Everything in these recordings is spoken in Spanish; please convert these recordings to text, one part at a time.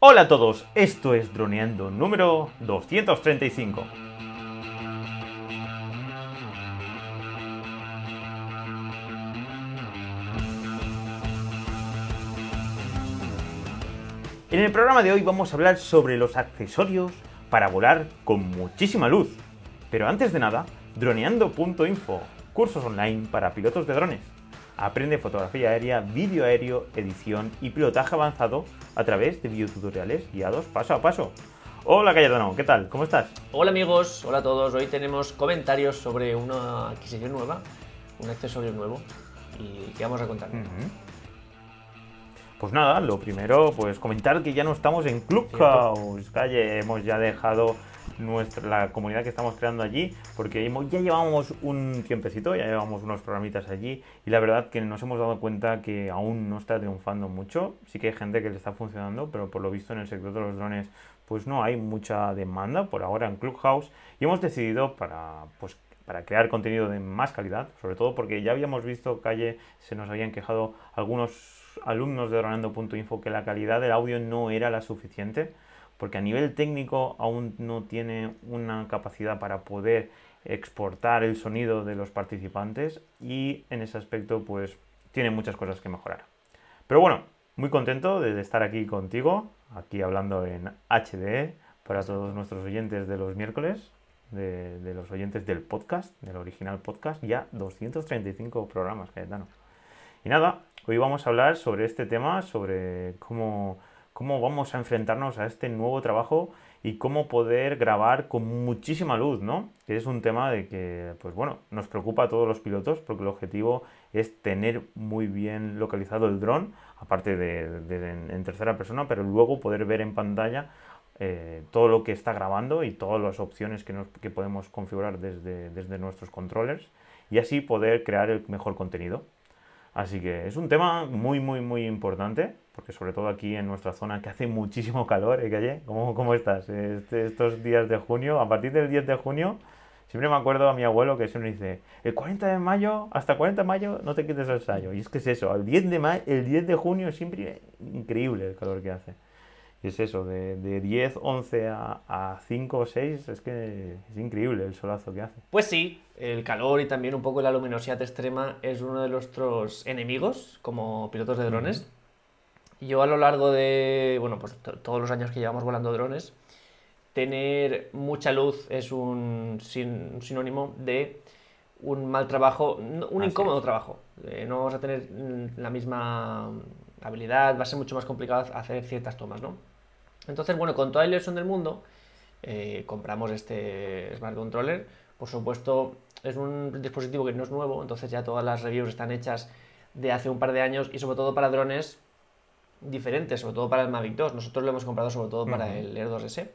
Hola a todos, esto es Droneando número 235. En el programa de hoy vamos a hablar sobre los accesorios para volar con muchísima luz. Pero antes de nada, droneando.info, cursos online para pilotos de drones. Aprende fotografía aérea, vídeo aéreo, edición y pilotaje avanzado a través de videotutoriales guiados paso a paso. Hola Cayetano, ¿qué tal? ¿Cómo estás? Hola amigos, hola a todos. Hoy tenemos comentarios sobre una adquisición nueva, un accesorio nuevo y que vamos a contar. Pues nada, lo primero, pues comentar que ya no estamos en Clubhouse, calle, hemos ya dejado nuestra, la comunidad que estamos creando allí, porque ya llevamos un tiempecito, ya llevamos unos programitas allí, y la verdad que nos hemos dado cuenta que aún no está triunfando mucho. Sí que hay gente que le está funcionando, pero por lo visto en el sector de los drones, pues no hay mucha demanda por ahora en Clubhouse, y hemos decidido para, pues, para crear contenido de más calidad, sobre todo porque ya habíamos visto calle, se nos habían quejado algunos alumnos de Ronando.info que la calidad del audio no era la suficiente, porque a nivel técnico aún no tiene una capacidad para poder exportar el sonido de los participantes y en ese aspecto pues tiene muchas cosas que mejorar. Pero bueno, muy contento de estar aquí contigo, aquí hablando en HDE para todos nuestros oyentes de los miércoles, de, de los oyentes del podcast, del original podcast, ya 235 programas, Cayetano. Y nada, Hoy vamos a hablar sobre este tema, sobre cómo, cómo vamos a enfrentarnos a este nuevo trabajo y cómo poder grabar con muchísima luz, ¿no? Que es un tema de que, pues bueno, nos preocupa a todos los pilotos porque el objetivo es tener muy bien localizado el dron, aparte de, en, tercera persona, pero luego poder ver en pantalla eh, todo lo que está grabando y todas las opciones que, podemos configurar desde, desde nuestros controllers y así poder crear el mejor contenido. Así que es un tema muy, muy, muy importante, porque sobre todo aquí en nuestra zona que hace muchísimo calor, ¿eh, Calle? ¿Cómo, cómo estás este, estos días de junio? A partir del 10 de junio, siempre me acuerdo a mi abuelo que siempre dice, el 40 de mayo, hasta 40 de mayo no te quites el sayo. Y es que es eso, el 10 de, el 10 de junio siempre increíble el calor que hace. Es eso, de, de 10, 11 a, a 5 o 6, es que es increíble el solazo que hace. Pues sí, el calor y también un poco la luminosidad extrema es uno de nuestros enemigos como pilotos de drones. Yo a lo largo de, bueno, pues todos los años que llevamos volando drones, tener mucha luz es un, sinónimo de un mal trabajo, un incómodo trabajo. Eh, no vamos a tener mm, la misma habilidad, va a ser mucho más complicado hacer ciertas tomas, ¿no? Entonces, bueno, con toda la ilusión del mundo, eh, compramos este Smart Controller. Por supuesto, es un dispositivo que no es nuevo, entonces ya todas las reviews están hechas de hace un par de años y sobre todo para drones diferentes, sobre todo para el Mavic 2. Nosotros lo hemos comprado sobre todo para el Air 2S.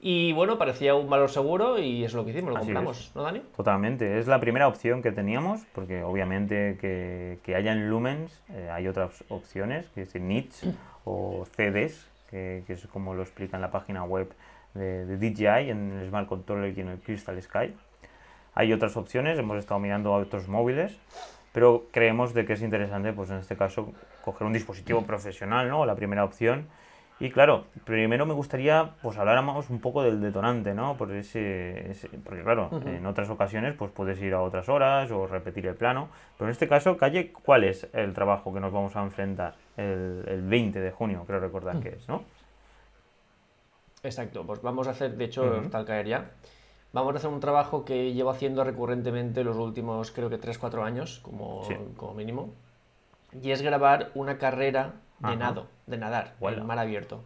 Y bueno, parecía un valor seguro y es lo que hicimos, lo compramos, ¿no, Dani? Totalmente, es la primera opción que teníamos, porque obviamente que, que haya en Lumens eh, hay otras opciones, que es NITS o CDs, que, es como lo explica en la página web de, de, DJI, en el Smart Controller y en el Crystal Sky. Hay otras opciones, hemos estado mirando otros móviles, pero creemos de que es interesante, pues en este caso, coger un dispositivo profesional, ¿no? La primera opción. Y claro, primero me gustaría pues habláramos un poco del detonante, ¿no? Por ese, porque claro, en otras ocasiones pues puedes ir a otras horas o repetir el plano, pero en este caso, Calle, ¿cuál es el trabajo que nos vamos a enfrentar el, el 20 de junio, creo recordar que es, ¿no? Exacto, pues vamos a hacer, de hecho, tal caer ya. Vamos a hacer un trabajo que llevo haciendo recurrentemente los últimos, creo que 3-4 años, como, como mínimo. Y es grabar una carrera de nado, de nadar, en el mar abierto.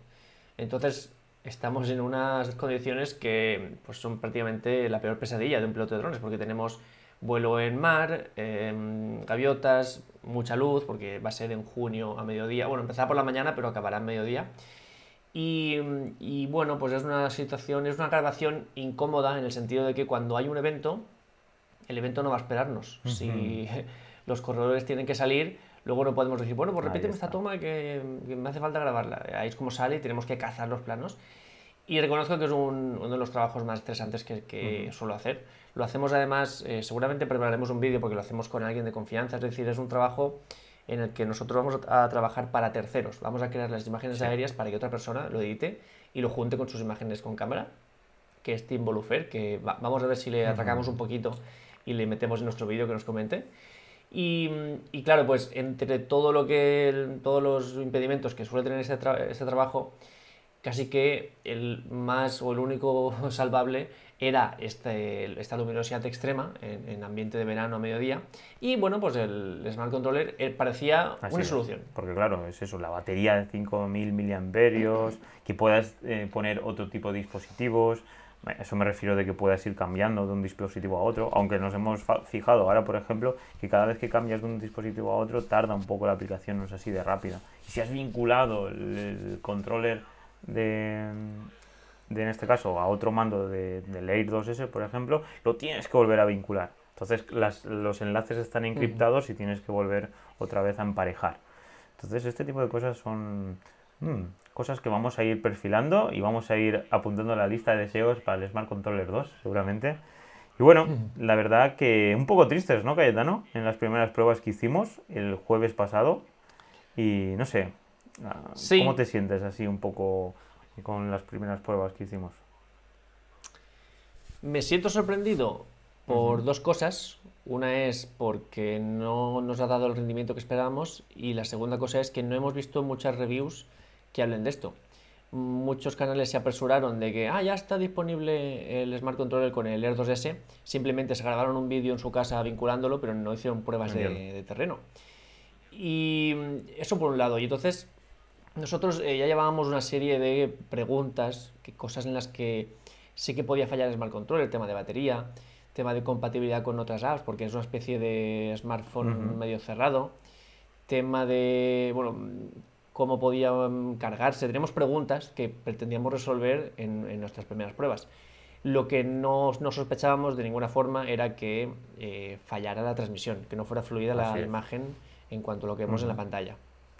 Entonces, estamos en unas condiciones que pues, son prácticamente la peor pesadilla de un piloto de drones, porque tenemos vuelo en mar, em, gaviotas, mucha luz, porque va a ser en junio a mediodía. Bueno, empezará por la mañana, pero acabará en mediodía. Y, bueno, pues es una situación, es una grabación incómoda en el sentido de que cuando hay un evento, el evento no va a esperarnos. Si los corredores tienen que salir, luego no podemos decir, bueno, pues repíteme esta toma que, me hace falta grabarla. Ahí es como sale y tenemos que cazar los planos. Y reconozco que es uno de los trabajos más estresantes que, suelo hacer. Lo hacemos además, eh, seguramente prepararemos un vídeo porque lo hacemos con alguien de confianza, es decir, es un trabajo en el que nosotros vamos a trabajar para terceros. Vamos a crear las imágenes aéreas para que otra persona lo edite y lo junte con sus imágenes con cámara, que es Tim Bolufer, que vamos a ver si le atracamos un poquito y le metemos en nuestro vídeo que nos comente. Y, claro, pues entre todo lo que, todos los impedimentos que suele tener este, este trabajo, casi que el más o el único salvable era este, esta luminosidad extrema en, ambiente de verano a mediodía y bueno pues el Smart Controller eh, parecía una solución. Porque claro, es eso, la batería de 5000 mAh, que puedas eh, poner otro tipo de dispositivos, eso me refiero de que puedas ir cambiando de un dispositivo a otro, aunque nos hemos fijado ahora, por ejemplo, que cada vez que cambias de un dispositivo a otro tarda un poco la aplicación, no es así de rápida. Y si has vinculado el controller de, en este caso, a otro mando de, del Air 2S, por ejemplo, lo tienes que volver a vincular. Entonces los enlaces están encriptados y tienes que volver otra vez a emparejar. Entonces este tipo de cosas son mm, cosas que vamos a ir perfilando y vamos a ir apuntando a la lista de deseos para el Smart Controller 2, seguramente. Y bueno, la verdad que un poco tristes, ¿no, Cayetano? En las primeras pruebas que hicimos el jueves pasado. Y no sé, ah, ¿cómo te sientes así un poco con las primeras pruebas que hicimos? Me siento sorprendido por dos cosas. Una es porque no nos ha dado el rendimiento que esperábamos y la segunda cosa es que no hemos visto muchas reviews que hablen de esto. Muchos canales se apresuraron de que ah, ya está disponible el Smart Controller con el Air 2S, simplemente se grabaron un vídeo en su casa vinculándolo, pero no hicieron pruebas de, de, terreno. Y eso por un lado. Y entonces nosotros eh, ya llevábamos una serie de preguntas, que, cosas en las que sí que podía fallar el Smart Control, el tema de batería, tema de compatibilidad con otras apps, porque es una especie de smartphone medio cerrado, tema de, bueno, cómo podía mm, cargarse. Tenemos preguntas que pretendíamos resolver en, nuestras primeras pruebas. Lo que no, sospechábamos de ninguna forma era que eh, fallara la transmisión, que no fuera fluida la imagen en cuanto a lo que vemos en la pantalla.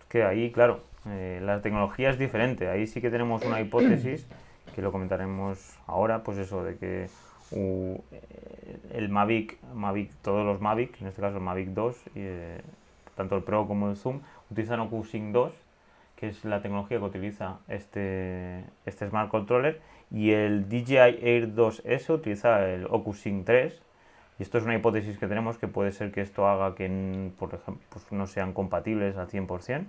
Que ahí, claro, eh, la tecnología es diferente. Ahí sí que tenemos una hipótesis que lo comentaremos ahora, pues eso de que uh, el Mavic, Mavic, todos los Mavic, en este caso el Mavic 2, eh, tanto el Pro como el Zoom, utilizan OcuSync 2, que es la tecnología que utiliza este, este Smart Controller, y el DJI Air 2S utiliza el OcuSync 3, y esto es una hipótesis que tenemos que puede ser que esto haga que, por ejemplo, pues no sean compatibles al 100%.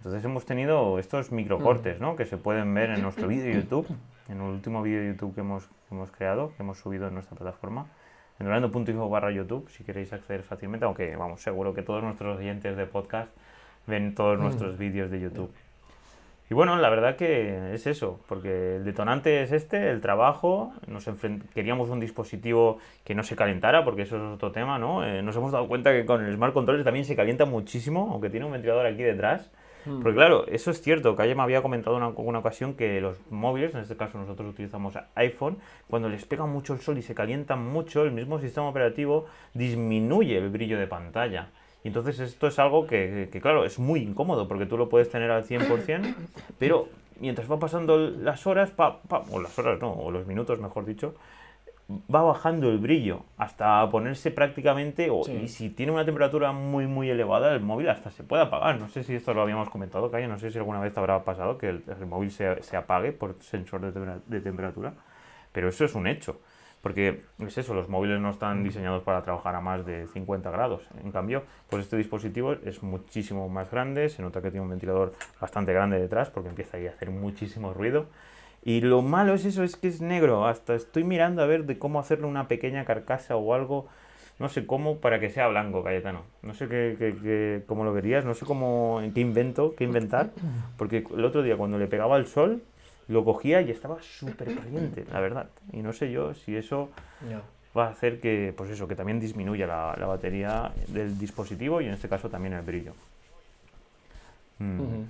Entonces hemos tenido estos microcortes, ¿no? Que se pueden ver en nuestro vídeo de YouTube, en el último vídeo de YouTube que hemos, hemos creado, que hemos subido en nuestra plataforma, en orlando.info barra YouTube, si queréis acceder fácilmente, aunque vamos, seguro que todos nuestros oyentes de podcast ven todos mm. nuestros vídeos de YouTube. Y bueno, la verdad que es eso, porque el detonante es este, el trabajo, nos queríamos un dispositivo que no se calentara, porque eso es otro tema, ¿no? Eh, nos hemos dado cuenta que con el Smart Controller también se calienta muchísimo, aunque tiene un ventilador aquí detrás, Mm. Porque claro, eso es cierto. Calle me había comentado en una, ocasión que los móviles, en este caso nosotros utilizamos iPhone, cuando les pega mucho el sol y se calientan mucho, el mismo sistema operativo disminuye el brillo de pantalla. Y entonces esto es algo que, claro, es muy incómodo porque tú lo puedes tener al 100%, pero mientras va pasando las horas, o las horas no, o los minutos mejor dicho, va bajando el brillo hasta ponerse prácticamente, o, y si tiene una temperatura muy muy elevada, el móvil hasta se puede apagar. No sé si esto lo habíamos comentado, Calle, no sé si alguna vez te habrá pasado que el, móvil se, se, apague por sensor de, de, temperatura, pero eso es un hecho. Porque es eso, los móviles no están diseñados para trabajar a más de 50 grados. En cambio, pues este dispositivo es muchísimo más grande, se nota que tiene un ventilador bastante grande detrás porque empieza a hacer muchísimo ruido. Y lo malo es eso, es que es negro. Hasta estoy mirando a ver de cómo hacerle una pequeña carcasa o algo. No sé cómo para que sea blanco, Cayetano. No sé qué, cómo lo verías, no sé cómo, qué invento, qué inventar. Porque el otro día cuando le pegaba el sol, lo cogía y estaba súper caliente, la verdad. Y no sé yo si eso va a hacer que, pues eso, que también disminuya la, batería del dispositivo y en este caso también el brillo. Mm.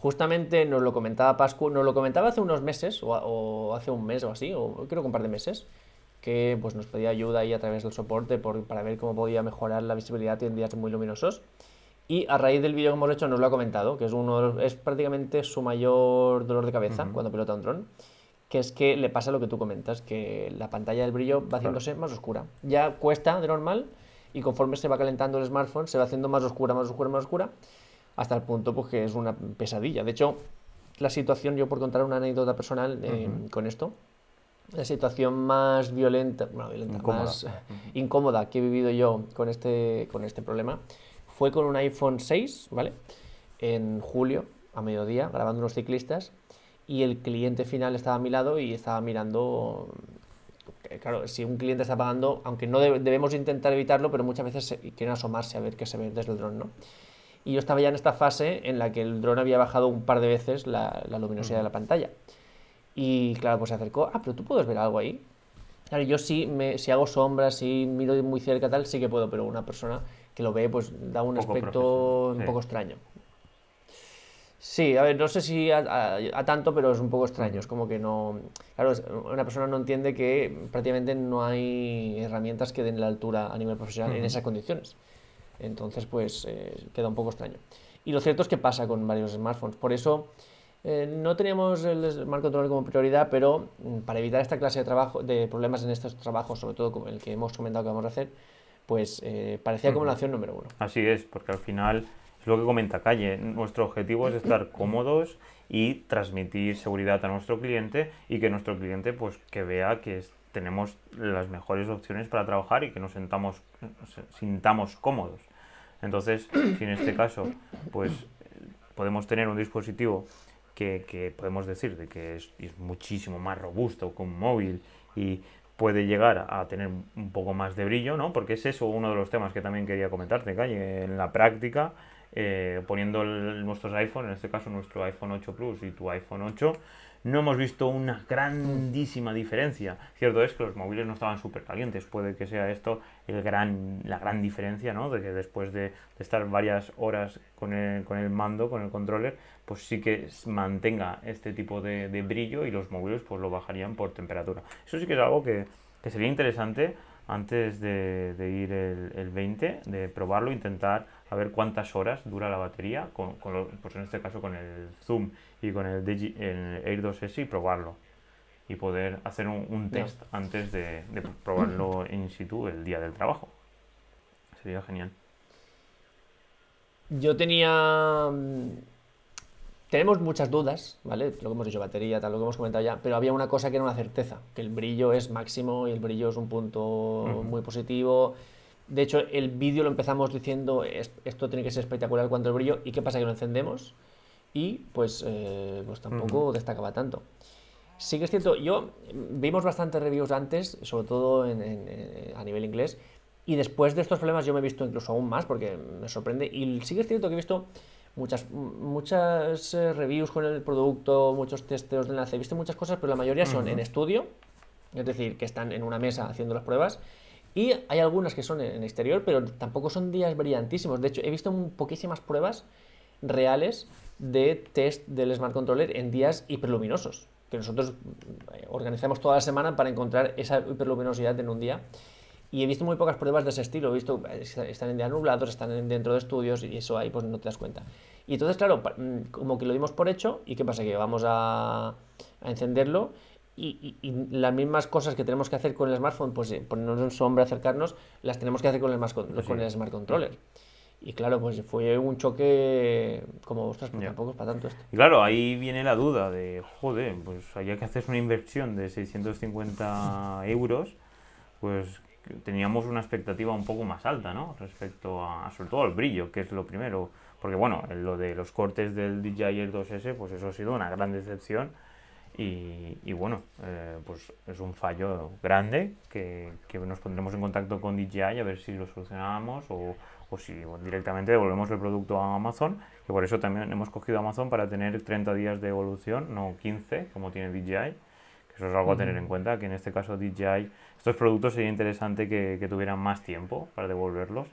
Justamente nos lo comentaba Pascu, nos lo comentaba hace unos meses, o, hace un mes o así, o creo que un par de meses, que pues nos pedía ayuda ahí a través del soporte para ver cómo podía mejorar la visibilidad en días muy luminosos. Y a raíz del vídeo que hemos hecho nos lo ha comentado, que es, uno, es prácticamente su mayor dolor de cabeza cuando pilota un dron, que es que le pasa lo que tú comentas, que la pantalla del brillo va haciéndose más oscura. Ya cuesta de normal, y conforme se va calentando el smartphone se va haciendo más oscura, más oscura, más oscura, hasta el punto pues, que es una pesadilla. De hecho, la situación, yo por contar una anécdota personal eh, con esto, la situación más violenta, más incómoda que he vivido yo con este, con este problema fue con un iPhone 6, ¿vale? En julio, a mediodía, grabando unos ciclistas, y el cliente final estaba a mi lado y estaba mirando. Eh, claro, si un cliente está pagando, aunque no debemos intentar evitarlo, pero muchas veces quieren asomarse a ver qué se ve desde el dron, ¿no? Y yo estaba ya en esta fase en la que el dron había bajado un par de veces la, luminosidad de la pantalla. Y claro, pues se acercó, ah, pero tú puedes ver algo ahí. Claro, yo sí, me, si hago sombras, si miro muy cerca tal, sí que puedo, pero una persona que lo ve, pues da un aspecto un poco extraño. Sí, a ver, no sé si a, tanto, pero es un poco extraño. Es como que no. Claro, una persona no entiende que prácticamente no hay herramientas que den la altura a nivel profesional en esas condiciones. Entonces, pues eh, queda un poco extraño. Y lo cierto es que pasa con varios smartphones. Por eso eh, no teníamos el Smart Controller como prioridad, pero mm, para evitar esta clase de, trabajo, de problemas en estos trabajos, sobre todo como el que hemos comentado que vamos a hacer, pues eh, parecía como la opción número uno. Así es, porque al final es lo que comenta Calle. Nuestro objetivo es estar cómodos y transmitir seguridad a nuestro cliente y que nuestro cliente pues que vea que tenemos las mejores opciones para trabajar y que nos sentamos, sintamos cómodos. Entonces, si en este caso, pues podemos tener un dispositivo que, podemos decir de que es, muchísimo más robusto que un móvil y puede llegar a tener un poco más de brillo, ¿no? Porque es eso uno de los temas que también quería comentarte, Calle. En la práctica, eh, poniendo nuestros iPhone, en este caso nuestro iPhone 8 Plus y tu iPhone 8, no hemos visto una grandísima diferencia. Cierto es que los móviles no estaban súper calientes, puede que sea esto el gran, la gran diferencia, ¿no? De que después de, estar varias horas con el, con el, mando, con el controller, pues sí que mantenga este tipo de, brillo y los móviles pues lo bajarían por temperatura. Eso sí que es algo que, que sería interesante antes de, ir el, el, 20, de probarlo, intentar a ver cuántas horas dura la batería, con, pues en este caso con el Zoom y con el, Air 2S y probarlo. Y poder hacer un, test antes de, probarlo in situ el día del trabajo. Sería genial. Yo tenía. Mm, tenemos muchas dudas, ¿vale? Lo que hemos dicho, batería, tal, lo que hemos comentado ya, pero había una cosa que era una certeza, que el brillo es máximo y el brillo es un punto muy positivo. De hecho, el vídeo lo empezamos diciendo, esto tiene que ser espectacular cuando el brillo, ¿y qué pasa? Que lo encendemos y pues, eh, pues tampoco destacaba tanto. Sí que es cierto, yo vimos bastantes reviews antes, sobre todo a nivel inglés, y después de estos problemas yo me he visto incluso aún más porque me sorprende. Y sí que es cierto que he visto muchas, muchas eh, reviews con el producto, muchos testeos de enlace, he visto muchas cosas, pero la mayoría son en estudio, es decir, que están en una mesa haciendo las pruebas. Y hay algunas que son en exterior, pero tampoco son días brillantísimos. De hecho, he visto poquísimas pruebas reales de test del Smart Controller en días hiperluminosos, que nosotros eh, organizamos toda la semana para encontrar esa hiperluminosidad en un día. Y he visto muy pocas pruebas de ese estilo. He visto, eh, están en días nublados, están dentro de estudios y eso ahí pues no te das cuenta. Y entonces, claro, mm, como que lo dimos por hecho, ¿y qué pasa? Que vamos a, a encenderlo y, las mismas cosas que tenemos que hacer con el smartphone, pues eh, ponernos en sombra, acercarnos, las tenemos que hacer con el, con el Smart Controller. Y claro, pues fue un choque como, ostras, pues tampoco es para tanto esto. Y claro, ahí viene la duda de, joder, pues había que hacer una inversión de 650 euros, pues teníamos una expectativa un poco más alta, ¿no? Respecto a, sobre todo al brillo, que es lo primero. Porque bueno, lo de los cortes del DJI Air 2S, pues eso ha sido una gran decepción. Y, y bueno, eh, pues es un fallo grande que, que, nos pondremos en contacto con DJI a ver si lo solucionamos o, o si directamente devolvemos el producto a Amazon, que por eso también hemos cogido Amazon para tener 30 días de evolución, no 15 como tiene DJI, eso es algo a tener en cuenta, que en este caso DJI, estos productos sería interesante que, que tuvieran más tiempo para devolverlos,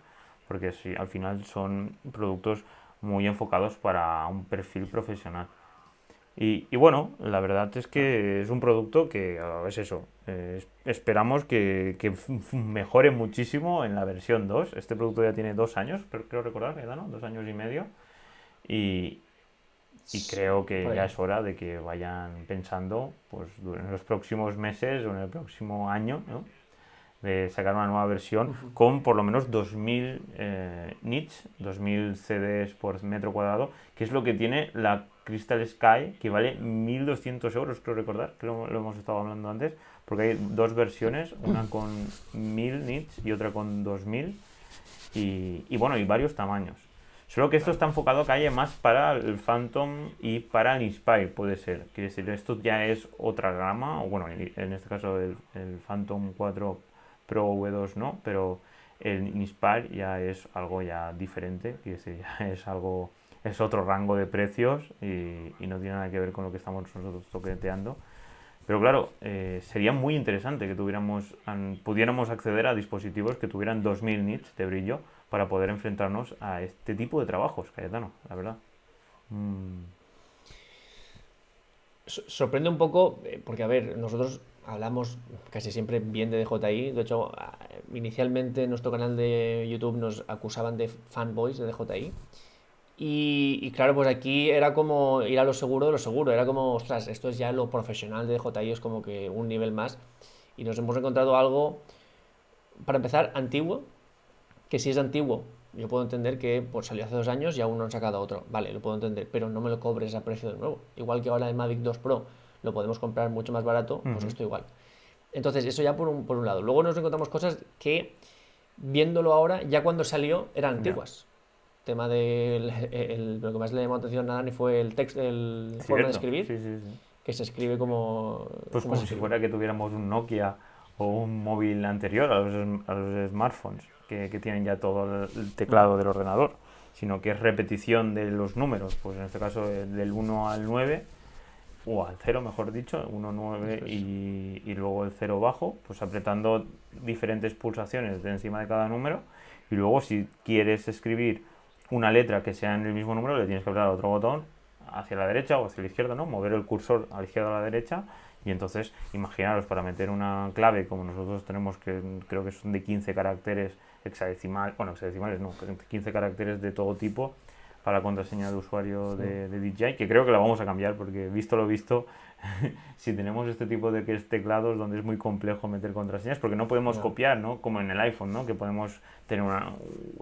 porque si, al final son productos muy enfocados para un perfil profesional. Y, bueno, la verdad es que es un producto que es eso. esperamos que, que, mejore muchísimo en la versión 2. Este producto ya tiene dos años, pero creo recordar, ¿verdad? ¿no? Dos años y medio. Y, y creo que ya es hora de que vayan pensando pues, en los próximos meses o en el próximo año ¿no? de sacar una nueva versión con por lo menos 2000 eh, nits, 2000 CDs por metro cuadrado, que es lo que tiene la Crystal Sky, que vale 1200 euros, creo recordar, que lo, hemos estado hablando antes, porque hay dos versiones, una con 1000 nits y otra con 2000, y, y bueno, y varios tamaños. Solo que esto está enfocado calle más para el Phantom y para el Inspire, puede ser. Quiere decir, esto ya es otra gama, o bueno, en este caso el, el Phantom 4 Pro V2 no, pero el Inspire ya es algo ya diferente, quiere decir, ya es algo, es otro rango de precios y, no tiene nada que ver con lo que estamos nosotros toqueteando. Pero claro, eh, sería muy interesante que tuviéramos, pudiéramos acceder a dispositivos que tuvieran 2000 nits de brillo para poder enfrentarnos a este tipo de trabajos, Cayetano, la verdad. Mm. Sorprende un poco, eh, porque a ver, nosotros hablamos casi siempre bien de DJI. De hecho, inicialmente en nuestro canal de YouTube nos acusaban de fanboys de DJI. Y, claro, pues aquí era como ir a lo seguro de lo seguro. Era como, ostras, esto es ya lo profesional de DJI, es como que un nivel más. Y nos hemos encontrado algo, para empezar, antiguo. Que si es antiguo, yo puedo entender que pues, salió hace dos años y aún no han sacado otro. Vale, lo puedo entender, pero no me lo cobres a precio de nuevo. Igual que ahora el Mavic 2 Pro lo podemos comprar mucho más barato, pues esto igual. Entonces, eso ya por un, por un lado. Luego nos encontramos cosas que, viéndolo ahora, ya cuando salió, eran antiguas. Tema del. lo que más le llamó atención a Dani fue el texto, el forma de escribir. Que se escribe como. Pues como, si fuera que tuviéramos un Nokia o un móvil anterior a los, a los smartphones, que, que, tienen ya todo el teclado del ordenador, sino que es repetición de los números, pues en este caso del 1 al 9 o al 0 mejor dicho, 1, 9 y, y, luego el 0 bajo, pues apretando diferentes pulsaciones de encima de cada número y luego si quieres escribir una letra que sea en el mismo número le tienes que apretar otro botón hacia la derecha o hacia la izquierda, ¿no? Mover el cursor a la izquierda o a la derecha y entonces imaginaros para meter una clave como nosotros tenemos que creo que son de 15 caracteres hexadecimal, bueno, hexadecimales no, 15 caracteres de todo tipo para la contraseña de usuario de, de, DJI, que creo que la vamos a cambiar porque visto lo visto, si tenemos este tipo de teclados donde es muy complejo meter contraseñas, porque no podemos copiar, ¿no? Como en el iPhone, ¿no? Que podemos tener una,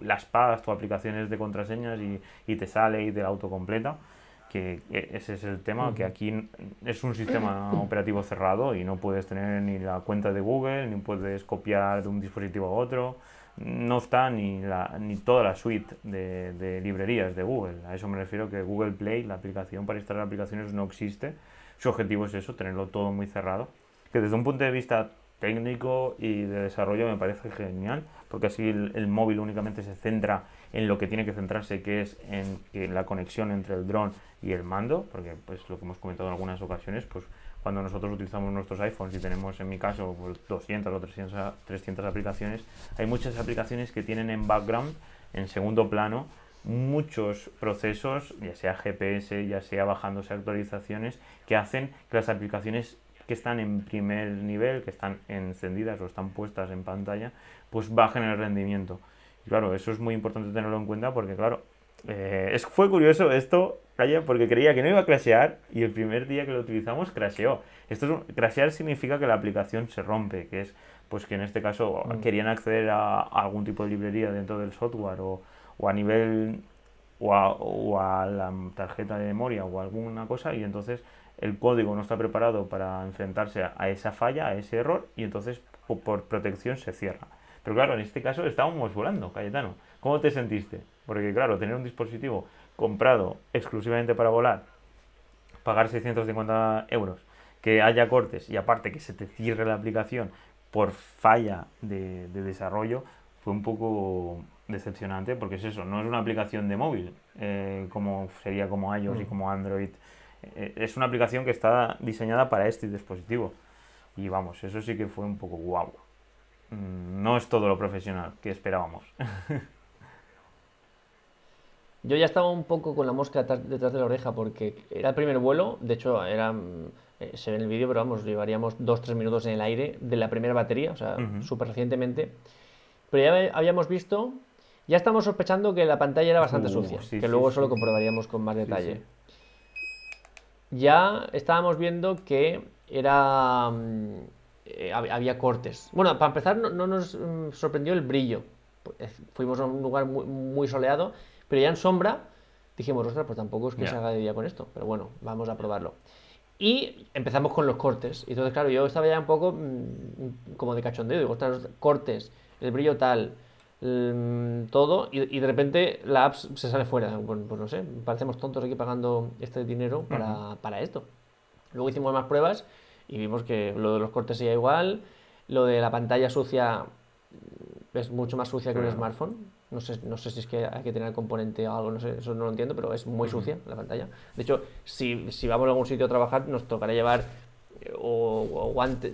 las pagas o aplicaciones de contraseñas y, y te sale y te la autocompleta. Que, ese es el tema, que aquí es un sistema operativo cerrado y no puedes tener ni la cuenta de Google, ni puedes copiar de un dispositivo a otro no está ni, la, ni toda la suite de, librerías de Google. A eso me refiero que Google Play, la aplicación para instalar aplicaciones, no existe. Su objetivo es eso, tenerlo todo muy cerrado. Que desde un punto de vista técnico y de desarrollo me parece genial, porque así el, móvil únicamente se centra en lo que tiene que centrarse, que es en, la conexión entre el dron y el mando, porque pues lo que hemos comentado en algunas ocasiones, pues cuando nosotros utilizamos nuestros iPhones y tenemos en mi caso 200 pues, o 300, 300 aplicaciones, hay muchas aplicaciones que tienen en background, en segundo plano, muchos procesos, ya sea GPS, ya sea bajándose actualizaciones, que hacen que las aplicaciones que están en primer nivel, que están encendidas o están puestas en pantalla, pues bajen el rendimiento. Y claro, eso es muy importante tenerlo en cuenta porque, claro, eh, es, fue curioso esto, porque creía que no iba a crashear y el primer día que lo utilizamos crasheó. Esto es, crashear significa que la aplicación se rompe, que es pues que en este caso mm. querían acceder a, algún tipo de librería dentro del software o, o a nivel o a, o a, la tarjeta de memoria o alguna cosa y entonces el código no está preparado para enfrentarse a esa falla, a ese error y entonces por protección se cierra. Pero claro, en este caso estábamos volando, Cayetano. ¿Cómo te sentiste? Porque claro, tener un dispositivo comprado exclusivamente para volar, pagar 650 euros, que haya cortes y aparte que se te cierre la aplicación por falla de, desarrollo, fue un poco decepcionante porque es eso, no es una aplicación de móvil eh, como sería como iOS y mm. como Android. Eh, es una aplicación que está diseñada para este dispositivo. Y vamos, eso sí que fue un poco guau. Mm, no es todo lo profesional que esperábamos. Yo ya estaba un poco con la mosca detrás de la oreja porque era el primer vuelo, de hecho era, eh, se ve en el vídeo, pero vamos, llevaríamos 2-3 minutos en el aire de la primera batería, o sea, súper recientemente. Pero ya habíamos visto, ya estamos sospechando que la pantalla era bastante sucia, que luego eso lo comprobaríamos con más detalle. Ya estábamos viendo que era... Mm, eh, había cortes. Bueno, para empezar, no, nos mm, sorprendió el brillo. Pues, fuimos a un lugar muy, soleado, pero ya en sombra dijimos, ostras, pues tampoco es que se haga de día con esto, pero bueno, vamos a probarlo. Y empezamos con los cortes. Y entonces, claro, yo estaba ya un poco mm, como de cachondeo. Digo, ostras, cortes, el brillo tal, todo. Y, de repente la app se sale fuera. Pues, pues, no sé, parecemos tontos aquí pagando este dinero para, para esto. Luego hicimos más pruebas y vimos que lo de los cortes sería igual. Lo de la pantalla sucia es mucho más sucia que un smartphone. No sé, no sé si es que hay que tener el componente o algo, no sé, eso no lo entiendo, pero es muy sucia la pantalla. De hecho, si, si, vamos a algún sitio a trabajar, nos tocará llevar eh, o, guantes,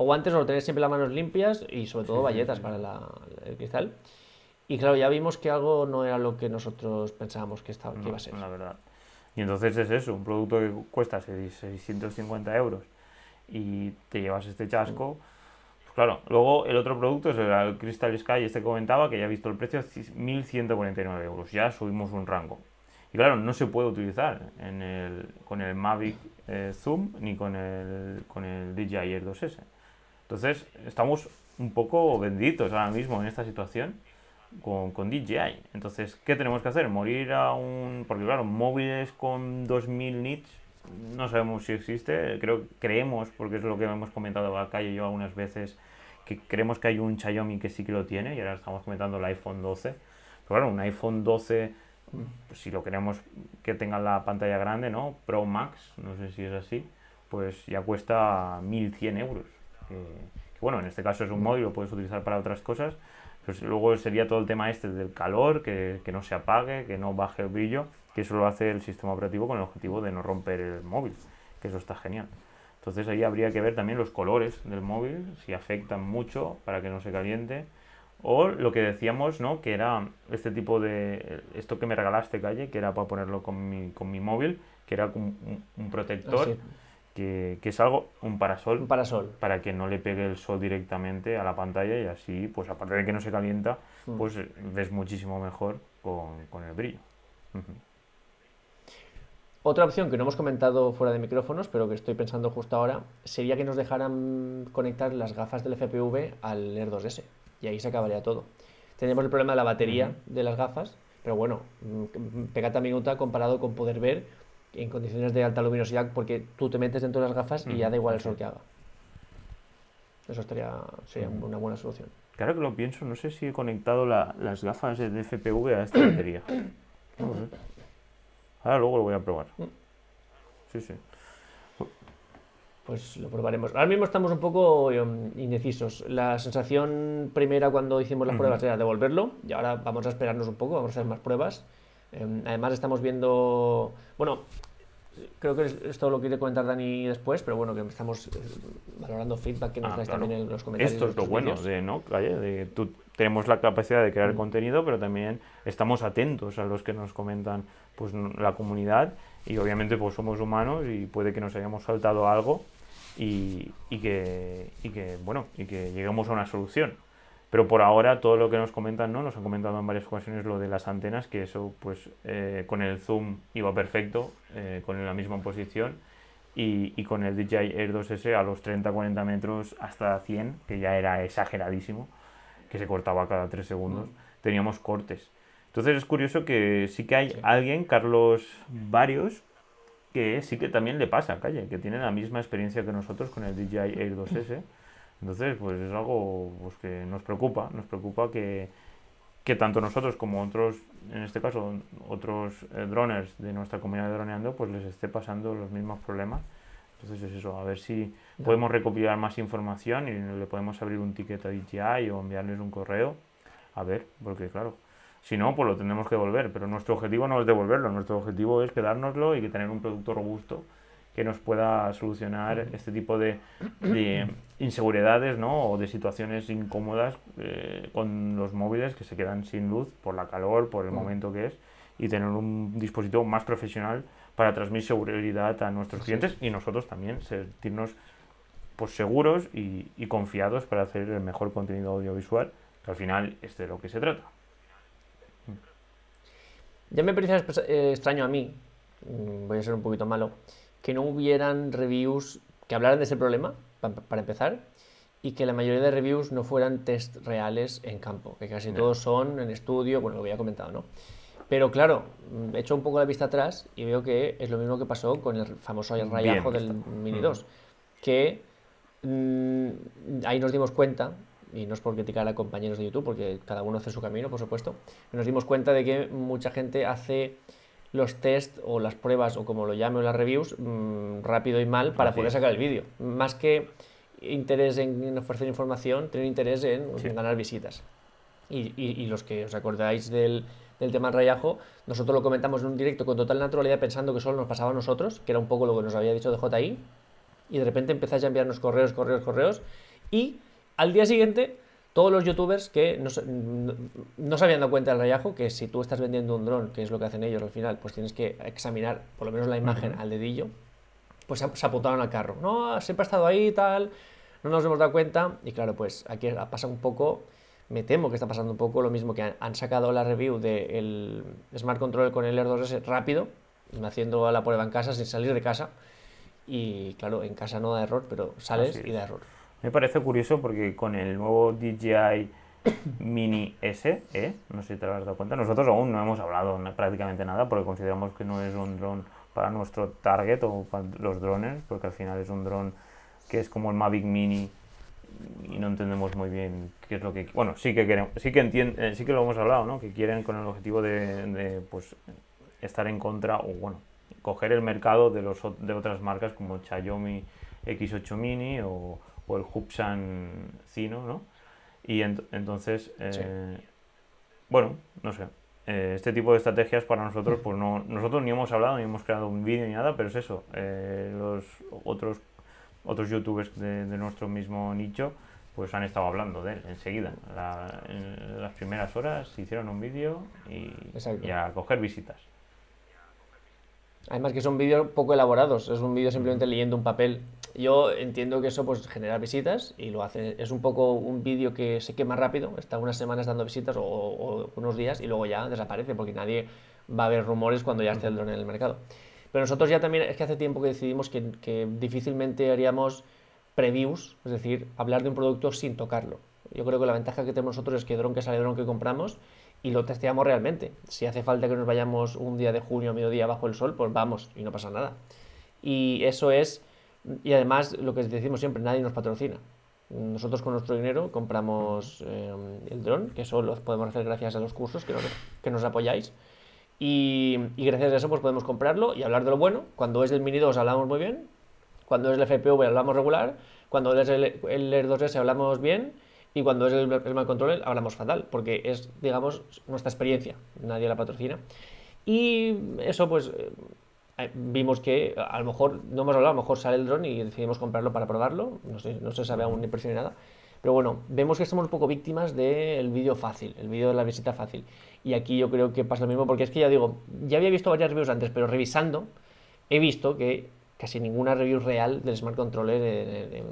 o guantes o tener siempre las manos limpias y sobre todo bayetas para el cristal. Y claro, ya vimos que algo no era lo que nosotros pensábamos que, estaba, que iba a ser. La verdad. Y entonces es eso, un producto que cuesta 650 euros y te llevas este chasco. Pues claro, luego el otro producto es el Crystal Sky, este comentaba que ya he visto el precio, 1.149 euros, ya subimos un rango. Y claro, no se puede utilizar en el, con el Mavic eh, Zoom ni con el, con el DJI Air 2S. Entonces, estamos un poco benditos ahora mismo en esta situación con, con, DJI. Entonces, ¿qué tenemos que hacer? Morir a un... Porque claro, móviles con 2000 nits no sabemos si existe, creo creemos, porque es lo que hemos comentado acá y yo algunas veces, que creemos que hay un Xiaomi que sí que lo tiene, y ahora estamos comentando el iPhone 12. Pero claro, un iPhone 12, pues si lo queremos que tenga la pantalla grande, ¿no? Pro Max, no sé si es así, pues ya cuesta 1100 euros. Que bueno, en este caso es un móvil, lo puedes utilizar para otras cosas. Pues luego sería todo el tema este del calor, que, que no se apague, que no baje el brillo que eso lo hace el sistema operativo con el objetivo de no romper el móvil, que eso está genial. Entonces ahí habría que ver también los colores del móvil, si afectan mucho para que no se caliente. O lo que decíamos, ¿no? Que era este tipo de... Esto que me regalaste, Calle, que era para ponerlo con mi, con mi móvil, que era un, un protector, que, que, es algo, un parasol. Un parasol. Para que no le pegue el sol directamente a la pantalla y así, pues aparte de que no se calienta, mm. pues ves muchísimo mejor con, con el brillo. Otra opción que no hemos comentado fuera de micrófonos, pero que estoy pensando justo ahora, sería que nos dejaran conectar las gafas del FPV al Air 2S. Y ahí se acabaría todo. Tenemos el problema de la batería de las gafas, pero bueno, mm, pegata minuta comparado con poder ver en condiciones de alta luminosidad, porque tú te metes dentro de las gafas y ya da igual el sol que haga. Eso estaría, sería una buena solución. Claro que lo pienso, no sé si he conectado las gafas de FPV a esta batería. No sé. Ahora luego lo voy a probar. Mm. Sí, sí. Pues lo probaremos. Ahora mismo estamos un poco em, indecisos. La sensación primera cuando hicimos las pruebas era devolverlo y ahora vamos a esperarnos un poco, vamos a hacer más pruebas. Em, además estamos viendo, bueno, creo que esto lo quiere comentar Dani después, pero bueno, que estamos eh, valorando feedback que nos ah, también en los comentarios. Esto es lo bueno de, ¿no? de, tú, tenemos la capacidad de crear mm. contenido, pero también estamos atentos a los que nos comentan pues la comunidad y obviamente pues somos humanos y puede que nos hayamos saltado algo y, y, que, y que bueno y que lleguemos a una solución pero por ahora todo lo que nos comentan no nos han comentado en varias ocasiones lo de las antenas que eso pues eh, con el zoom iba perfecto eh, con la misma posición y, y, con el DJI Air 2S a los 30-40 metros hasta 100 que ya era exageradísimo que se cortaba cada 3 segundos mm. teníamos cortes entonces es curioso que sí que hay alguien, Carlos Varios, que sí que también le pasa, calle, que tiene la misma experiencia que nosotros con el DJI Air 2S. Entonces, pues es algo pues, que nos preocupa, nos preocupa que, que tanto nosotros como otros, en este caso, otros eh, droners de nuestra comunidad de droneando, pues les esté pasando los mismos problemas. Entonces es eso, a ver si podemos recopilar más información y le podemos abrir un ticket a DJI o enviarles un correo. A ver, porque claro, si no, pues lo tendremos que devolver. Pero nuestro objetivo no es devolverlo, nuestro objetivo es quedárnoslo y que tener un producto robusto que nos pueda solucionar este tipo de, inseguridades ¿no? o de situaciones incómodas eh, con los móviles que se quedan sin luz por la calor, por el momento que es, y tener un dispositivo más profesional para transmitir seguridad a nuestros clientes y nosotros también sentirnos pues, seguros y, y confiados para hacer el mejor contenido audiovisual, que al final es de lo que se trata. Ya me parecía eh, extraño a mí, mm, voy a ser un poquito malo, que no hubieran reviews que hablaran de ese problema para empezar, y que la mayoría de reviews no fueran test reales en campo, que casi todos son en estudio, bueno, lo había comentado, ¿no? Pero claro, mm, he hecho un poco la vista atrás y veo que es lo mismo que pasó con el famoso rayajo del Mini 2, que mm, ahí nos dimos cuenta, y no es por criticar a compañeros de YouTube, porque cada uno hace su camino, por supuesto, nos dimos cuenta de que mucha gente hace los test o las pruebas o como lo llame o las reviews mm, rápido y mal para poder sacar el vídeo. Más que interés en, ofrecer información, tienen interés en, ganar visitas. Y, y, los que os acordáis del, del tema del rayajo, nosotros lo comentamos en un directo con total naturalidad pensando que solo nos pasaba a nosotros, que era un poco lo que nos había dicho de JI, y de repente empezáis a enviarnos correos, correos, correos, y al día siguiente todos los youtubers que no, no, se habían dado cuenta del rayajo, que si tú estás vendiendo un dron, que es lo que hacen ellos al final, pues tienes que examinar por lo menos la imagen al dedillo, pues se, apuntaron al carro. No, siempre ha estado ahí y tal, no nos hemos dado cuenta, y claro, pues aquí pasa un poco me temo que está pasando un poco lo mismo que han, sacado la review del Smart Control con el Air 2S rápido, haciendo la prueba en casa sin salir de casa. Y claro, en casa no da error, pero sales y da error. Me parece curioso porque con el nuevo DJI Mini S, ¿eh? no sé si te has dado cuenta, nosotros aún no hemos hablado prácticamente nada porque consideramos que no es un dron para nuestro target o para los drones, porque al final es un dron que es como el Mavic Mini y no entendemos muy bien qué es lo que bueno sí que queremos sí que entiende, eh, sí que lo hemos hablado no que quieren con el objetivo de, pues estar en contra o bueno coger el mercado de los de otras marcas como Xiaomi X8 Mini o, el Hubsan Cino no y entonces eh, bueno no sé eh, este tipo de estrategias para nosotros pues no nosotros ni hemos hablado ni hemos creado un vídeo ni nada pero es eso los otros otros youtubers de, nuestro mismo nicho pues han estado hablando de él enseguida. en las primeras horas hicieron un vídeo y, a coger visitas. Además que son vídeos poco elaborados, es un vídeo simplemente leyendo un papel. Yo entiendo que eso pues genera visitas y lo hace. Es un poco un vídeo que se quema rápido, está unas semanas dando visitas o, unos días y luego ya desaparece porque nadie va a ver rumores cuando ya esté el drone en el mercado. Pero nosotros ya también, es que hace tiempo que decidimos que, difícilmente haríamos previews, es decir, hablar de un producto sin tocarlo. Yo creo que la ventaja que tenemos nosotros es que dron que sale dron que compramos y lo testeamos realmente. Si hace falta que nos vayamos un día de junio a mediodía bajo el sol, pues vamos y no pasa nada. Y eso es, y además lo que decimos siempre, nadie nos patrocina. Nosotros con nuestro dinero compramos eh, el dron, que eso lo podemos hacer gracias a los cursos que que nos apoyáis. Y, gracias a eso pues podemos comprarlo y hablar de lo bueno. Cuando es el Mini 2 hablamos muy bien, cuando es el FPV hablamos regular, cuando es el, el Air 2S hablamos bien y cuando es el, el Control hablamos fatal, porque es, digamos, nuestra experiencia, nadie la patrocina. Y eso pues vimos que a lo mejor, no hemos hablado, a lo mejor sale el dron y decidimos comprarlo para probarlo, no, sé, no se sabe aún ni precio ni nada. Pero bueno, vemos que somos un poco víctimas del vídeo fácil, el vídeo de la visita fácil. Y aquí yo creo que pasa lo mismo, porque es que ya digo, ya había visto varias reviews antes, pero revisando, he visto que casi ninguna review real del Smart Controller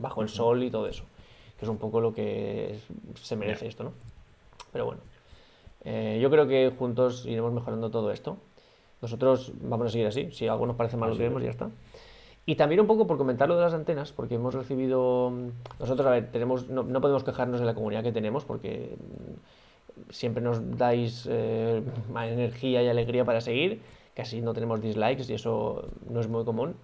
bajo el sol y todo eso. Que es un poco lo que se merece esto, ¿no? Pero bueno, eh, yo creo que juntos iremos mejorando todo esto. Nosotros vamos a seguir así. Si algo nos parece mal, lo diremos y ya está. Y también un poco por comentar lo de las antenas, porque hemos recibido. Nosotros, a ver, tenemos, no, no podemos quejarnos de la comunidad que tenemos, porque siempre nos dais eh, energía y alegría para seguir, casi no tenemos dislikes y eso no es muy común.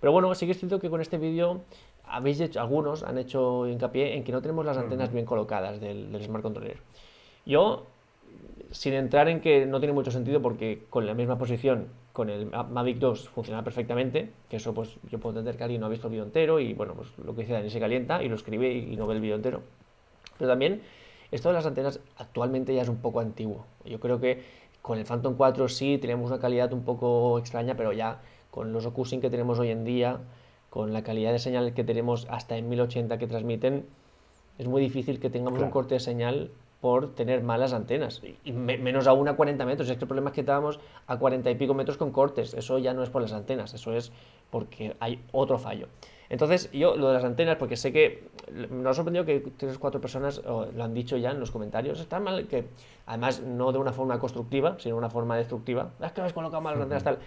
Pero bueno, sí que es cierto que con este vídeo habéis hecho, algunos han hecho hincapié en que no tenemos las antenas bien colocadas del, del Smart Controller. Yo, sin entrar en que no tiene mucho sentido porque con la misma posición con el Mavic 2 funciona perfectamente, que eso pues yo puedo entender que alguien no ha visto el vídeo entero y bueno, pues lo que dice Dani se calienta y lo escribe y no ve el vídeo entero. Pero también esto de las antenas actualmente ya es un poco antiguo. Yo creo que con el Phantom 4 sí tenemos una calidad un poco extraña, pero ya con los OcuSync que tenemos hoy en día, con la calidad de señal que tenemos hasta en 1080 que transmiten, es muy difícil que tengamos un corte de señal por tener malas antenas, y menos aún a 40 metros. Es que el problema es que estábamos a 40 y pico metros con cortes. Eso ya no es por las antenas, eso es porque hay otro fallo. Entonces, yo lo de las antenas, porque sé que nos ha sorprendido que tres o cuatro personas lo han dicho ya en los comentarios, está mal que, además, no de una forma constructiva, sino de una forma destructiva. Es que las colocado mal las antenas tal.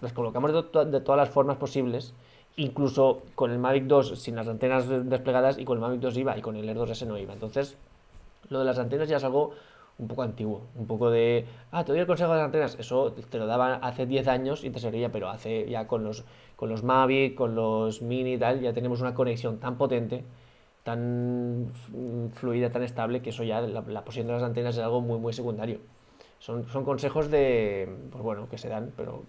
Las colocamos de, todas las formas posibles incluso con el Mavic 2 sin las antenas desplegadas y con el Mavic 2 iba y con el Air 2S no iba. Entonces, lo de las antenas ya es algo un poco antiguo, un poco de, ah, te doy el consejo de las antenas, eso te lo daban hace 10 años y te serviría, pero hace ya con los, con los Mavic, con los Mini y tal, ya tenemos una conexión tan potente, tan fluida, tan estable, que eso ya, la, posición de las antenas es algo muy, muy secundario. Son, son consejos de, pues bueno, que se dan, pero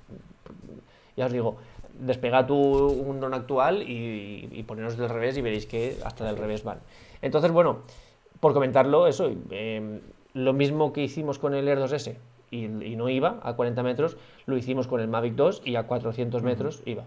ya os digo, despega tu un don actual y, y poneros del revés y veréis que hasta del revés van. Entonces, bueno, por comentarlo, eso, eh, lo mismo que hicimos con el Air 2S y, no iba a 40 metros, lo hicimos con el Mavic 2 y a 400 metros iba.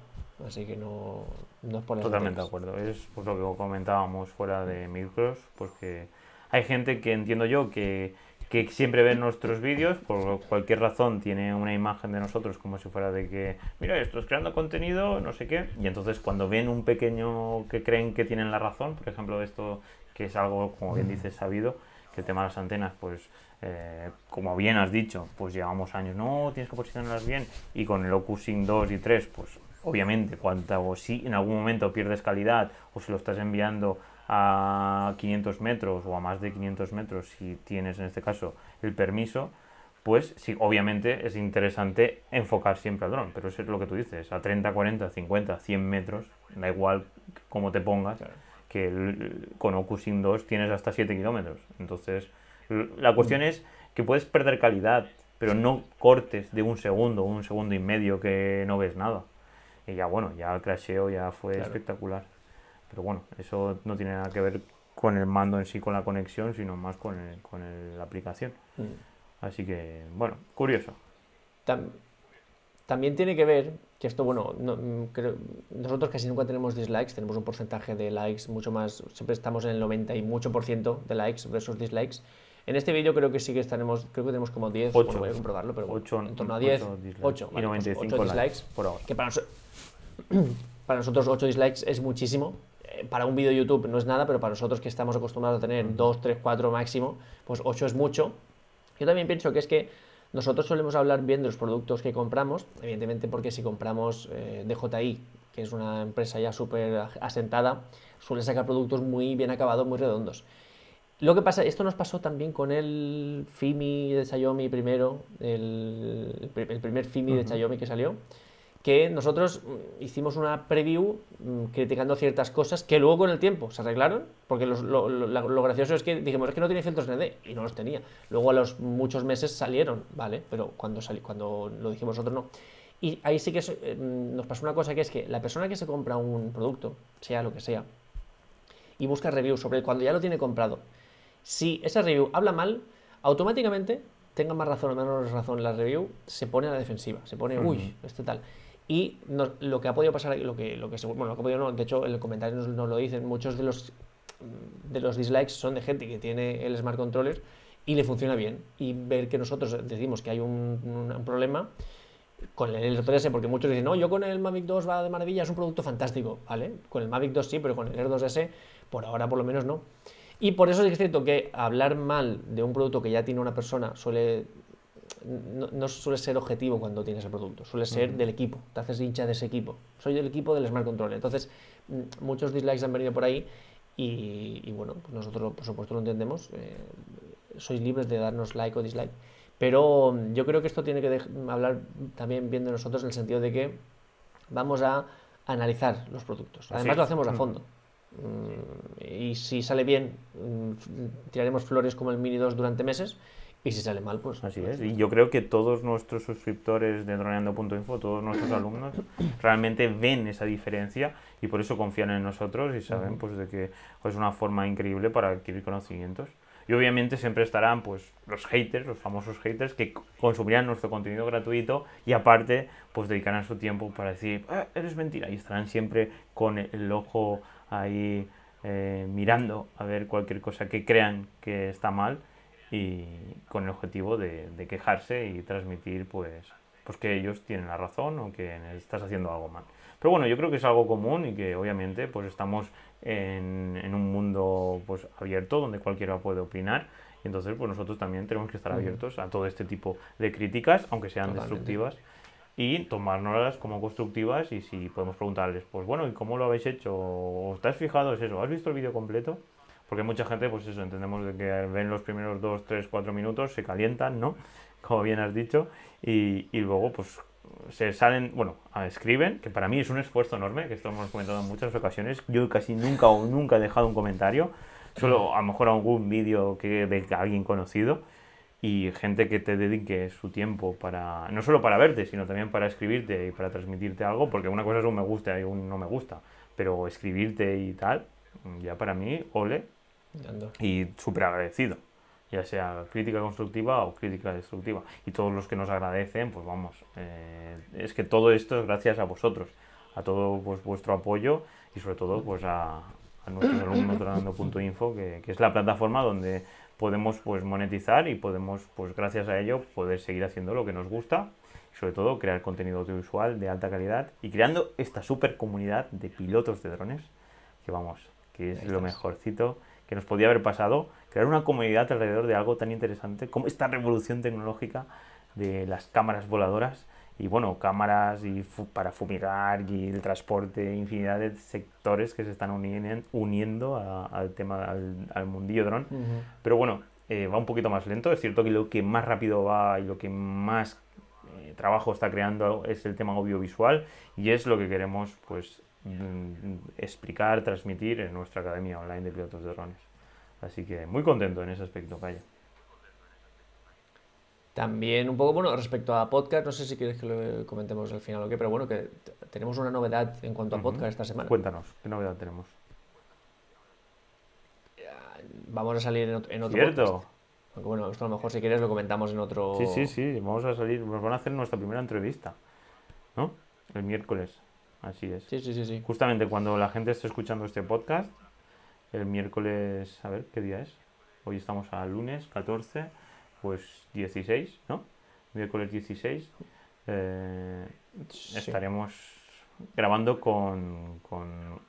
Así que no, no es por Totalmente de acuerdo. Es pues, lo que comentábamos fuera de micros, pues que hay gente que entiendo yo que, que siempre ve nuestros vídeos, por cualquier razón tiene una imagen de nosotros como si fuera de que, mira, esto creando contenido, no sé qué, y entonces cuando ven un pequeño que creen que tienen la razón, por ejemplo, esto que es algo, como bien dices, sabido, que el tema de las antenas, pues eh, como bien has dicho, pues llevamos años, no, tienes que posicionarlas bien, y con el OcuSync 2 y 3, pues obviamente, cuando si en algún momento pierdes calidad o si lo estás enviando a 500 metros o a más de 500 metros, si tienes en este caso el permiso, pues sí, obviamente es interesante enfocar siempre al dron, pero eso es lo que tú dices, a 30, 40, 50, 100 metros, da igual cómo te pongas que con OcuSync 2 tienes hasta 7 kilómetros. Entonces, la cuestión es que puedes perder calidad, pero no cortes de un segundo, un segundo y medio que no ves nada. Y ya bueno, ya el crasheo ya fue espectacular. Pero bueno, eso no tiene nada que ver con el mando en sí, con la conexión, sino más con, con la aplicación. Mm. Así que, bueno, curioso. también tiene que ver que esto, bueno, mm, nosotros casi nunca tenemos dislikes, tenemos un porcentaje de likes mucho más, siempre estamos en el 90 y mucho por ciento de likes versus dislikes. En este vídeo creo que sí que estaremos, creo que tenemos como 10, 8, voy a comprobarlo, pero 8, en torno a 10, 8, y 95 pues dislikes, por ahora. Que para, para nosotros 8 dislikes es muchísimo, eh, para un vídeo de YouTube no es nada, pero para nosotros que estamos acostumbrados a tener 2, 3, 4 máximo, pues 8 es mucho. Yo también pienso que es que nosotros solemos hablar bien de los productos que compramos, evidentemente porque si compramos eh, DJI, que es una empresa ya súper asentada, suele sacar productos muy bien acabados, muy redondos. Lo que pasa, esto nos pasó también con el Fimi de Xiaomi primero, el, primer Fimi de Xiaomi que salió, que nosotros mm, hicimos una preview mm, criticando ciertas cosas que luego con el tiempo se arreglaron, porque lo, gracioso es que dijimos, es que no tiene filtros ND, y no los tenía. Luego a los muchos meses salieron, ¿vale? Pero cuando, cuando lo dijimos nosotros no. Y ahí sí que eh, mm, nos pasó una cosa que es que la persona que se compra un producto, sea lo que sea, y busca review sobre él cuando ya lo tiene comprado, si esa review habla mal, automáticamente tenga más razón o menos razón la review, se pone a la defensiva, se pone, uy, este tal. Y lo que ha podido pasar, lo que, lo que bueno, lo que ha podido no, de hecho, en el comentario nos, lo dicen, muchos de los, de los dislikes son de gente que tiene el Smart Controller y le funciona bien. Y ver que nosotros decimos que hay un, problema con el Air 2S, porque muchos dicen, no, yo con el Mavic 2 va de maravilla, es un producto fantástico, ¿vale? Con el Mavic 2 sí, pero con el Air 2S, por ahora por lo menos no. Y por eso es cierto que hablar mal de un producto que ya tiene una persona suele no, suele ser objetivo cuando tienes el producto, suele ser del equipo, te haces hincha de ese equipo. Soy del equipo del Smart Control. Entonces, mm, muchos dislikes han venido por ahí y, bueno, pues nosotros por supuesto lo entendemos. Eh, sois libres de darnos like o dislike. Pero mm, yo creo que esto tiene que hablar también bien de nosotros en el sentido de que vamos a analizar los productos. Además lo hacemos a fondo. Mm, y si sale bien, tiraremos flores como el Mini 2 durante meses y si sale mal, pues... Así es. Y yo creo que todos nuestros suscriptores de droneando.info, todos nuestros alumnos, realmente ven esa diferencia y por eso confían en nosotros y saben pues de que es una forma increíble para adquirir conocimientos. Y obviamente siempre estarán pues los haters, los famosos haters que consumirán nuestro contenido gratuito y aparte pues dedicarán su tiempo para decir, ah, eres mentira. Y estarán siempre con el ojo ahí eh, mirando a ver cualquier cosa que crean que está mal y con el objetivo de, quejarse y transmitir pues, pues que ellos tienen la razón o que estás haciendo algo mal. Pero bueno, yo creo que es algo común y que obviamente pues estamos en, en un mundo pues abierto donde cualquiera puede opinar y entonces pues nosotros también tenemos que estar abiertos a todo este tipo de críticas, aunque sean destructivas. y tomárnoslas como constructivas y si podemos preguntarles, pues bueno, ¿y cómo lo habéis hecho? ¿O te has fijado en eso? ¿Has visto el vídeo completo? Porque mucha gente, pues eso, entendemos de que ven los primeros 2, 3, 4 minutos, se calientan, ¿no? Como bien has dicho, y, y luego pues se salen, bueno, escriben, que para mí es un esfuerzo enorme, que esto hemos comentado en muchas ocasiones. Yo casi nunca o nunca he dejado un comentario, solo a lo mejor algún vídeo que de alguien conocido y gente que te dedique su tiempo para, no solo para verte, sino también para escribirte y para transmitirte algo, porque una cosa es un me gusta y un no me gusta, pero escribirte y tal, ya para mí, ole, y súper agradecido ya sea crítica constructiva o crítica destructiva. Y todos los que nos agradecen, pues vamos, eh, es que todo esto es gracias a vosotros, a todo pues, vuestro apoyo y sobre todo pues a, a nuestros alumnos de Info, que, que es la plataforma donde podemos pues monetizar y podemos pues gracias a ello poder seguir haciendo lo que nos gusta y sobre todo crear contenido audiovisual de alta calidad y creando esta super comunidad de pilotos de drones que vamos, que es lo mejorcito que nos podía haber pasado crear una comunidad alrededor de algo tan interesante como esta revolución tecnológica de las cámaras voladoras y bueno, cámaras y para fumigar y el transporte, infinidad de sectores que se están uniendo al tema, al, mundillo dron. Pero bueno, eh, va un poquito más lento. Es cierto que lo que más rápido va y lo que más eh, trabajo está creando es el tema audiovisual y es lo que queremos pues explicar, transmitir en nuestra academia online de pilotos de drones. Así que muy contento en ese aspecto, vaya. También un poco, bueno, respecto a podcast, no sé si quieres que lo comentemos al final o qué, pero bueno, que tenemos una novedad en cuanto a podcast esta semana. Cuéntanos, ¿qué novedad tenemos? Vamos a salir en otro, en ¿Cierto? bueno, esto a lo mejor si quieres lo comentamos en otro... Sí, sí, sí, vamos a salir, nos van a hacer nuestra primera entrevista, ¿no? El miércoles, así es. Sí, sí, sí, sí. Justamente cuando la gente esté escuchando este podcast, el miércoles, a ver, ¿qué día es? Hoy estamos a lunes 14, pues 16, ¿no? Miércoles 16. Eh, estaremos grabando con,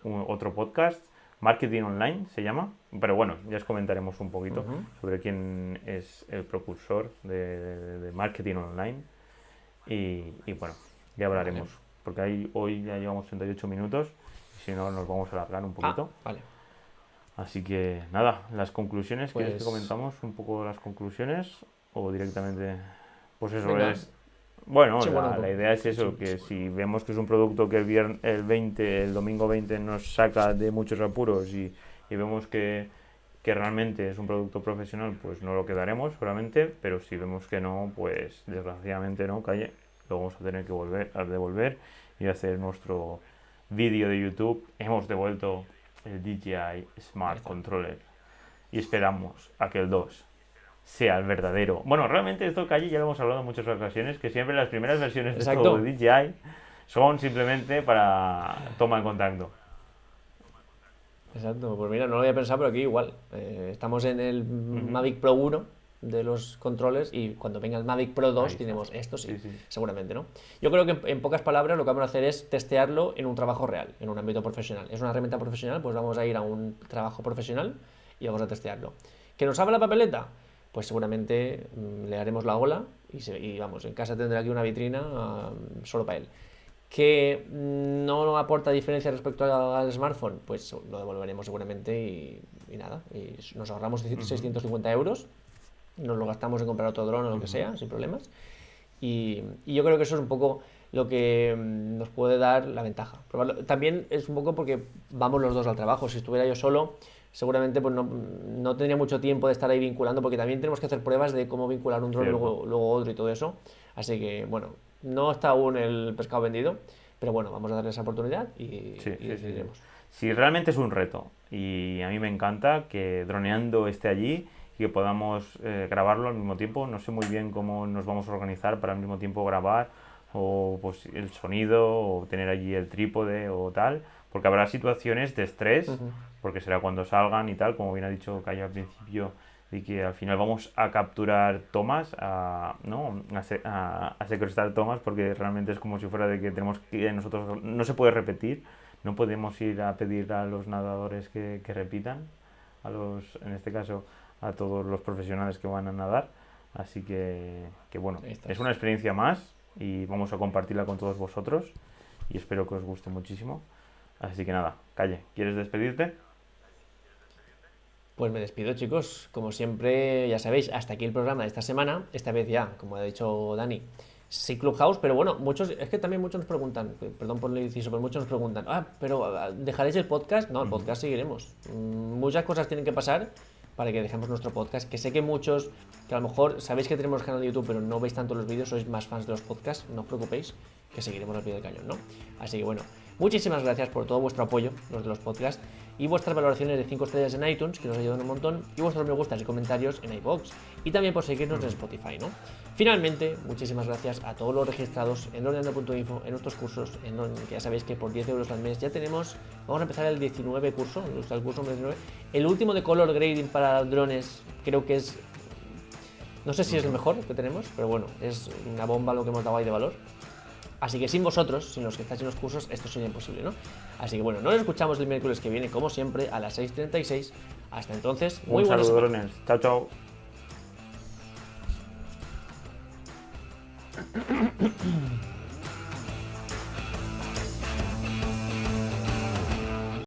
otro podcast, Marketing Online se llama, pero bueno, ya os comentaremos un poquito sobre quién es el propulsor de, Marketing Online y, bueno, ya hablaremos, porque ahí, hoy ya llevamos 38 minutos si no nos vamos a alargar un poquito. Ah, vale. Así que nada, las conclusiones, ¿quieres que pues comentamos un poco las conclusiones? O directamente, pues eso es... Bueno, la, idea es eso, que si vemos que es un producto que el, el 20, el domingo 20 nos saca de muchos apuros y, vemos que, que, realmente es un producto profesional, pues no lo quedaremos solamente, pero si vemos que no, pues desgraciadamente no, calle, lo vamos a tener que volver a devolver y hacer nuestro vídeo de YouTube. Hemos devuelto el DJI Smart Controller y esperamos a que el 2 sea el verdadero. Bueno, realmente esto calle ya lo hemos hablado en muchas ocasiones, que siempre las primeras versiones de, todo DJI son simplemente para toma de contacto. Exacto, pues mira, no lo había pensado, pero aquí igual. Eh, estamos en el Mavic Pro 1 de los controles y cuando venga el Mavic Pro 2 tenemos esto sí, seguramente, ¿no? Yo creo que en pocas palabras lo que vamos a hacer es testearlo en un trabajo real, en un ámbito profesional. Es una herramienta profesional, pues vamos a ir a un trabajo profesional y vamos a testearlo. ¿Que nos abre la papeleta? Pues seguramente mm, le haremos la ola y, vamos, en casa tendrá aquí una vitrina solo para él. ¿Que mm, no aporta diferencia respecto al, smartphone? Pues lo devolveremos seguramente y, nada, y nos ahorramos 650 euros nos lo gastamos en comprar otro dron o lo que sea, sin problemas. Y, yo creo que eso es un poco lo que mm, nos puede dar la ventaja. También es un poco porque vamos los dos al trabajo. Si estuviera yo solo, seguramente pues no, no tendría mucho tiempo de estar ahí vinculando, porque también tenemos que hacer pruebas de cómo vincular un dron luego, luego otro y todo eso. Así que, bueno, no está aún el pescado vendido, pero bueno, vamos a darle esa oportunidad y, sí, decidiremos. Sí, realmente es un reto y a mí me encanta que droneando esté allí y que podamos eh, grabarlo al mismo tiempo. No sé muy bien cómo nos vamos a organizar para al mismo tiempo grabar o pues el sonido o tener allí el trípode o tal, porque habrá situaciones de estrés, porque será cuando salgan y tal, como bien ha dicho Cayo al principio, y que al final vamos a capturar tomas, a, ¿no? a, a, secuestrar tomas, porque realmente es como si fuera de que tenemos que nosotros, no se puede repetir, no podemos ir a pedir a los nadadores que, que repitan, a los, en este caso, a todos los profesionales que van a nadar. Así que, que bueno, es una experiencia más y vamos a compartirla con todos vosotros y espero que os guste muchísimo. Así que nada, Calle, ¿quieres despedirte? Pues me despido chicos, como siempre ya sabéis, hasta aquí el programa de esta semana, esta vez ya, como ha dicho Dani, sí Clubhouse, pero bueno, muchos, es que también muchos nos preguntan, perdón por el inciso, pero muchos nos preguntan, ah, pero ah, ¿dejaréis el podcast? No, el podcast seguiremos. Mm, muchas cosas tienen que pasar para que dejemos nuestro podcast, que sé que muchos, que a lo mejor sabéis que tenemos canal de YouTube, pero no veis tanto los vídeos, sois más fans de los podcasts, no os preocupéis, que seguiremos al pie del cañón, ¿no? Así que bueno, muchísimas gracias por todo vuestro apoyo, los de los podcasts, y vuestras valoraciones de 5 estrellas en iTunes, que nos ayudan un montón, y vuestros me gustas y comentarios en iBox, y también por seguirnos en Spotify, ¿no? Finalmente, muchísimas gracias a todos los registrados en ordenando.info, en nuestros cursos, en, que ya sabéis que por 10 euros al mes ya tenemos, vamos a empezar el 19 curso, el curso 19, el último de color grading para drones, creo que es, no sé si es el mejor que tenemos, pero bueno, es una bomba lo que hemos dado ahí de valor. Así que sin vosotros, sin los que estáis en los cursos, esto sería imposible, ¿no? Así que bueno, nos escuchamos el miércoles que viene, como siempre, a las 6.36. Hasta entonces, muy Un saludo, drones. Chao, chao.